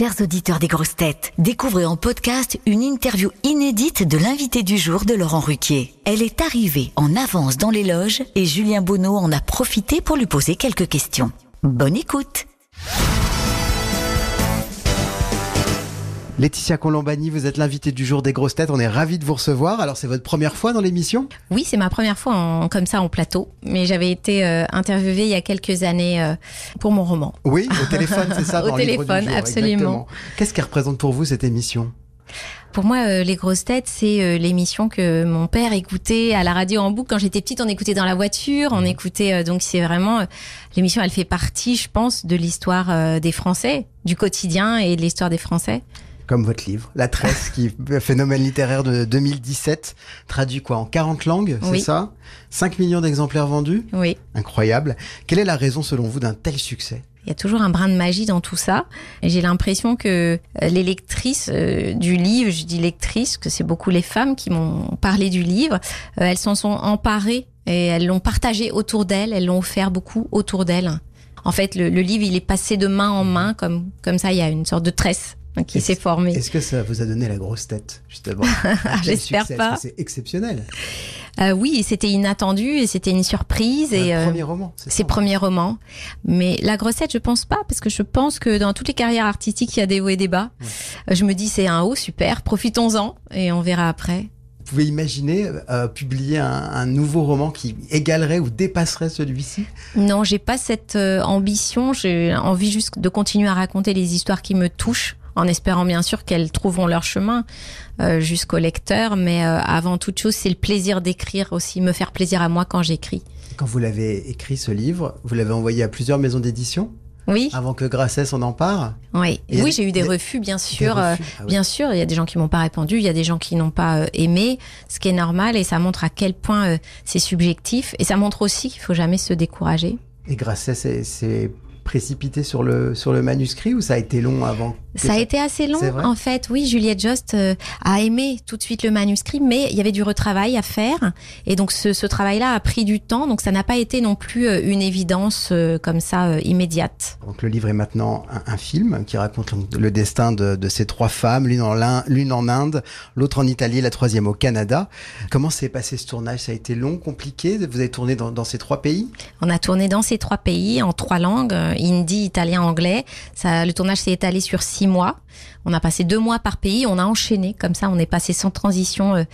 Chers auditeurs des grosses têtes, découvrez en podcast une interview inédite de l'invité du jour de Laurent Ruquier. Elle est arrivée en avance dans les loges et Julien Bonneau en a profité pour lui poser quelques questions. Bonne écoute Laetitia Colombani, vous êtes l'invitée du jour des grosses têtes. On est ravis de vous recevoir. Alors, c'est votre première fois dans l'émission? Oui, c'est ma première fois en, comme ça en plateau. Mais j'avais été euh, interviewée il y a quelques années euh, pour mon roman. Oui, au téléphone, c'est ça Au dans téléphone, jour, absolument. Qu'est-ce qu'elle représente pour vous cette émission? Pour moi, euh, Les Grosses Têtes, c'est euh, l'émission que mon père écoutait à la radio en boucle. Quand j'étais petite, on écoutait dans la voiture, on écoutait... euh, donc c'est vraiment... l'émission, elle fait partie, je pense, de l'histoire des Français, du quotidien et de l'histoire des Français. Comme votre livre, La Tresse, qui est un phénomène littéraire de 2017, traduit quoi En 40 langues, c'est ça? 5 millions d'exemplaires vendus? Oui. Incroyable. Quelle est la raison, selon vous, d'un tel succès? Il y a toujours un brin de magie dans tout ça. J'ai l'impression que euh, les lectrices euh, du livre, je dis lectrices, que c'est beaucoup les femmes qui m'ont parlé du livre, euh, elles s'en sont emparées et elles l'ont partagé autour d'elles, elles l'ont offert beaucoup autour d'elles. En fait, le, le livre, il est passé de main en main, comme, comme ça, il y a une sorte de tresse qui s'est formée. Est-ce que ça vous a donné la grosse tête, justement Un J'espère pas. C'est exceptionnel. Euh, oui, c'était inattendu et c'était une surprise. C'est et, un euh, premier roman, c'est ça premiers romans. Mais la grossette, je pense pas, parce que je pense que dans toutes les carrières artistiques, il y a des hauts et des bas. Euh, Je me dis, c'est un haut, super, profitons-en, et on verra après. Vous pouvez imaginer euh, publier un, un nouveau roman qui égalerait ou dépasserait celui-ci? Non, j'ai pas cette euh, ambition. J'ai envie juste de continuer à raconter les histoires qui me touchent, en espérant bien sûr qu'elles trouveront leur chemin euh, jusqu'au lecteur. Mais euh, avant toute chose, c'est le plaisir d'écrire aussi, me faire plaisir à moi quand j'écris. Quand vous l'avez écrit, ce livre, vous l'avez envoyé à plusieurs maisons d'édition? Oui, avant que Grasset s'en empare? Oui, oui, j'ai eu des refus, bien sûr. euh, refus Ah oui. Bien sûr, il y a des gens qui m'ont pas répondu, il y a des gens qui n'ont pas euh, aimé, ce qui est normal et ça montre à quel point euh, c'est subjectif et ça montre aussi qu'il faut jamais se décourager. Et Grasset s'est précipité sur le, sur le manuscrit ou ça a été long avant Ça a été assez long en fait. Oui, Juliette Jost euh, a aimé tout de suite le manuscrit, mais il y avait du retravail à faire et donc ce, ce travail-là a pris du temps, donc ça n'a pas été non plus euh, une évidence euh, comme ça euh, immédiate. Donc le livre est maintenant un, un film qui raconte le, destin de, de ces trois femmes, l'une en, l'In- l'une en Inde, l'autre en Italie la troisième au Canada. Comment s'est passé ce tournage? Ça a été long, compliqué? Vous avez tourné dans, dans ces trois pays? On a tourné dans ces trois pays en trois langues, hindi, italien, anglais. Le tournage s'est étalé sur six mois. On a passé deux mois par pays. On a enchaîné comme ça. On est passé sans transition euh,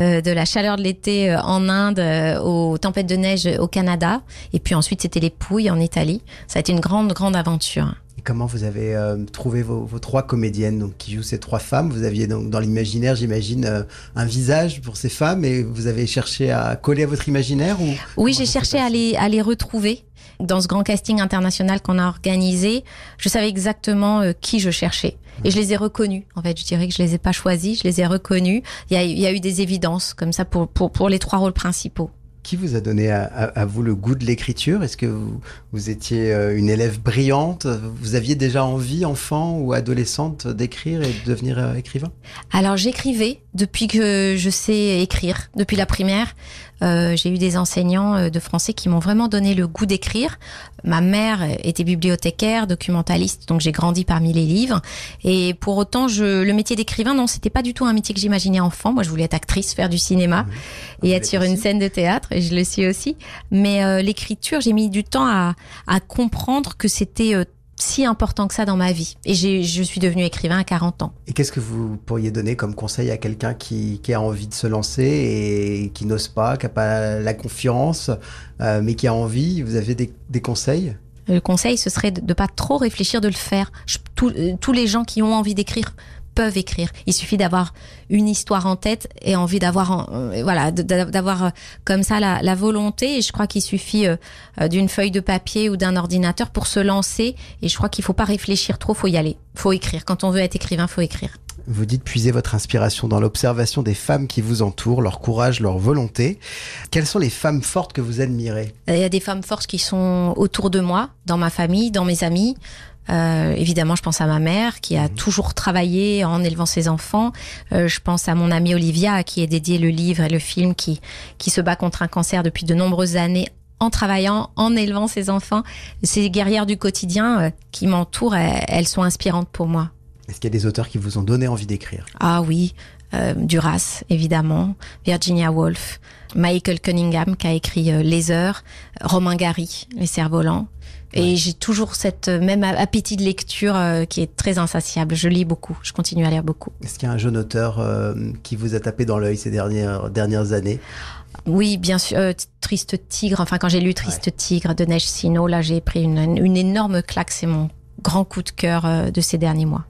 euh, de la chaleur de l'été euh, en Inde aux tempêtes de neige au Canada. Et puis ensuite, c'était les Pouilles en Italie. Ça a été une grande, grande aventure. Comment vous avez euh, trouvé vos, vos trois comédiennes donc, qui jouent ces trois femmes Vous aviez donc dans l'imaginaire, j'imagine, euh, un visage pour ces femmes et vous avez cherché à coller à votre imaginaire ou Oui, j'ai cherché à les, à les retrouver. Dans ce grand casting international qu'on a organisé, je savais exactement euh, qui je cherchais. Et je les ai reconnus. En fait, je dirais que je les ai pas choisis, je les ai reconnus. Il y a, il y a eu des évidences comme ça pour, pour, pour les trois rôles principaux. Qui vous a donné à, vous le goût de l'écriture? Est-ce que vous, vous étiez euh, une élève brillante? Vous aviez déjà envie, enfant ou adolescente, d'écrire et de devenir euh, écrivain? Alors j'écrivais depuis que je sais écrire, depuis la primaire. Euh, j'ai eu des enseignants euh, de français qui m'ont vraiment donné le goût d'écrire. Ma mère était bibliothécaire, documentaliste, donc j'ai grandi parmi les livres. Et pour autant, je, le métier d'écrivain, non, c'était pas du tout un métier que j'imaginais enfant. Moi, je voulais être actrice, faire du cinéma et être sur une scène de théâtre, et je le suis aussi. Mais euh, l'écriture, j'ai mis du temps à, à comprendre que c'était euh, si important que ça dans ma vie. Et je suis devenue écrivain à 40 ans. Et qu'est-ce que vous pourriez donner comme conseil à quelqu'un qui, qui a envie de se lancer et qui n'ose pas, qui n'a pas la confiance, euh, mais qui a envie? Vous avez des, des conseils? Le conseil, ce serait de ne pas trop réfléchir, de le faire. Je- euh, tous les gens qui ont envie d'écrire peuvent écrire. Il suffit d'avoir une histoire en tête et envie d'avoir, euh, voilà, d'avoir euh, comme ça la, la volonté. Et je crois qu'il suffit euh, d'une feuille de papier ou d'un ordinateur pour se lancer. Et je crois qu'il faut pas réfléchir trop, faut y aller, faut écrire. Quand on veut être écrivain, faut écrire. Vous dites puiser votre inspiration dans l'observation des femmes qui vous entourent, leur courage, leur volonté. Quelles sont les femmes fortes que vous admirez? Il y a des femmes fortes qui sont autour de moi, dans ma famille, dans mes amis. Euh, évidemment, je pense à ma mère qui a toujours travaillé en élevant ses enfants. Euh, je pense à mon amie Olivia à qui est dédié le livre et le film qui qui se bat contre un cancer depuis de nombreuses années en travaillant, en élevant ses enfants. Ces guerrières du quotidien euh, qui m'entourent, elles, elles sont inspirantes pour moi. Est-ce qu'il y a des auteurs qui vous ont donné envie d'écrire? Ah oui, Duras, évidemment, Virginia Woolf, Michael Cunningham qui a écrit Les Heures, Romain Gary, Les Cerfs-Volants. Et j'ai toujours cette euh, même appétit de lecture euh, qui est très insatiable. Je lis beaucoup, je continue à lire beaucoup. Est-ce qu'il y a un jeune auteur euh, qui vous a tapé dans l'œil ces dernières, dernières années? Oui, bien sûr. euh, Triste Tigre, enfin quand j'ai lu Triste Tigre de Neige Sino, là j'ai pris une, une énorme claque. C'est mon grand coup de cœur de ces derniers mois.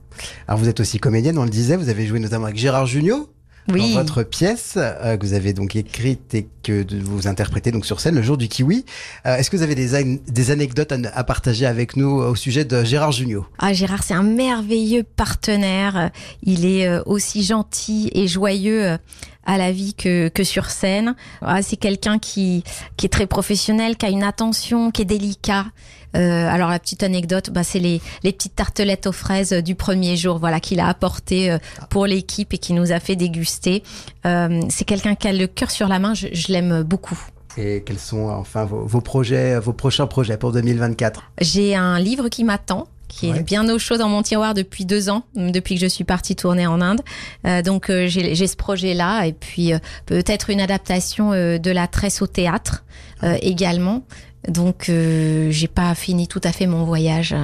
Alors vous êtes aussi comédienne, on le disait, vous avez joué notamment avec Gérard Jugnot Oui. dans votre pièce euh, que vous avez donc écrite et que vous interprétez donc sur scène le jour du kiwi. Euh, Est-ce que vous avez des, an- des anecdotes à, à partager avec nous au sujet de Gérard Jugnot Ah, Gérard, c'est un merveilleux partenaire. Il est euh, aussi gentil et joyeux euh, à la vie que, que sur scène. Ah, c'est quelqu'un qui, qui est très professionnel, qui a une attention, qui est délicat. Euh, alors la petite anecdote, bah, c'est les, les petites tartelettes aux fraises du premier jour, voilà, qu'il a apporté euh, pour l'équipe et qui nous a fait déguster. Euh, c'est quelqu'un qui a le cœur sur la main. Je, je l'aime beaucoup. Et quels sont enfin vos, vos projets, vos prochains projets pour 2024 J'ai un livre qui m'attend qui Ouais. est bien au chaud dans mon tiroir depuis deux ans, depuis que je suis partie tourner en Inde. Euh, donc euh, j'ai ce projet-là et puis euh, peut-être une adaptation de la tresse au théâtre également. Donc j'ai pas fini tout à fait mon voyage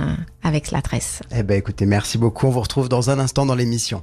avec la tresse. Eh ben écoutez, merci beaucoup. On vous retrouve dans un instant dans l'émission.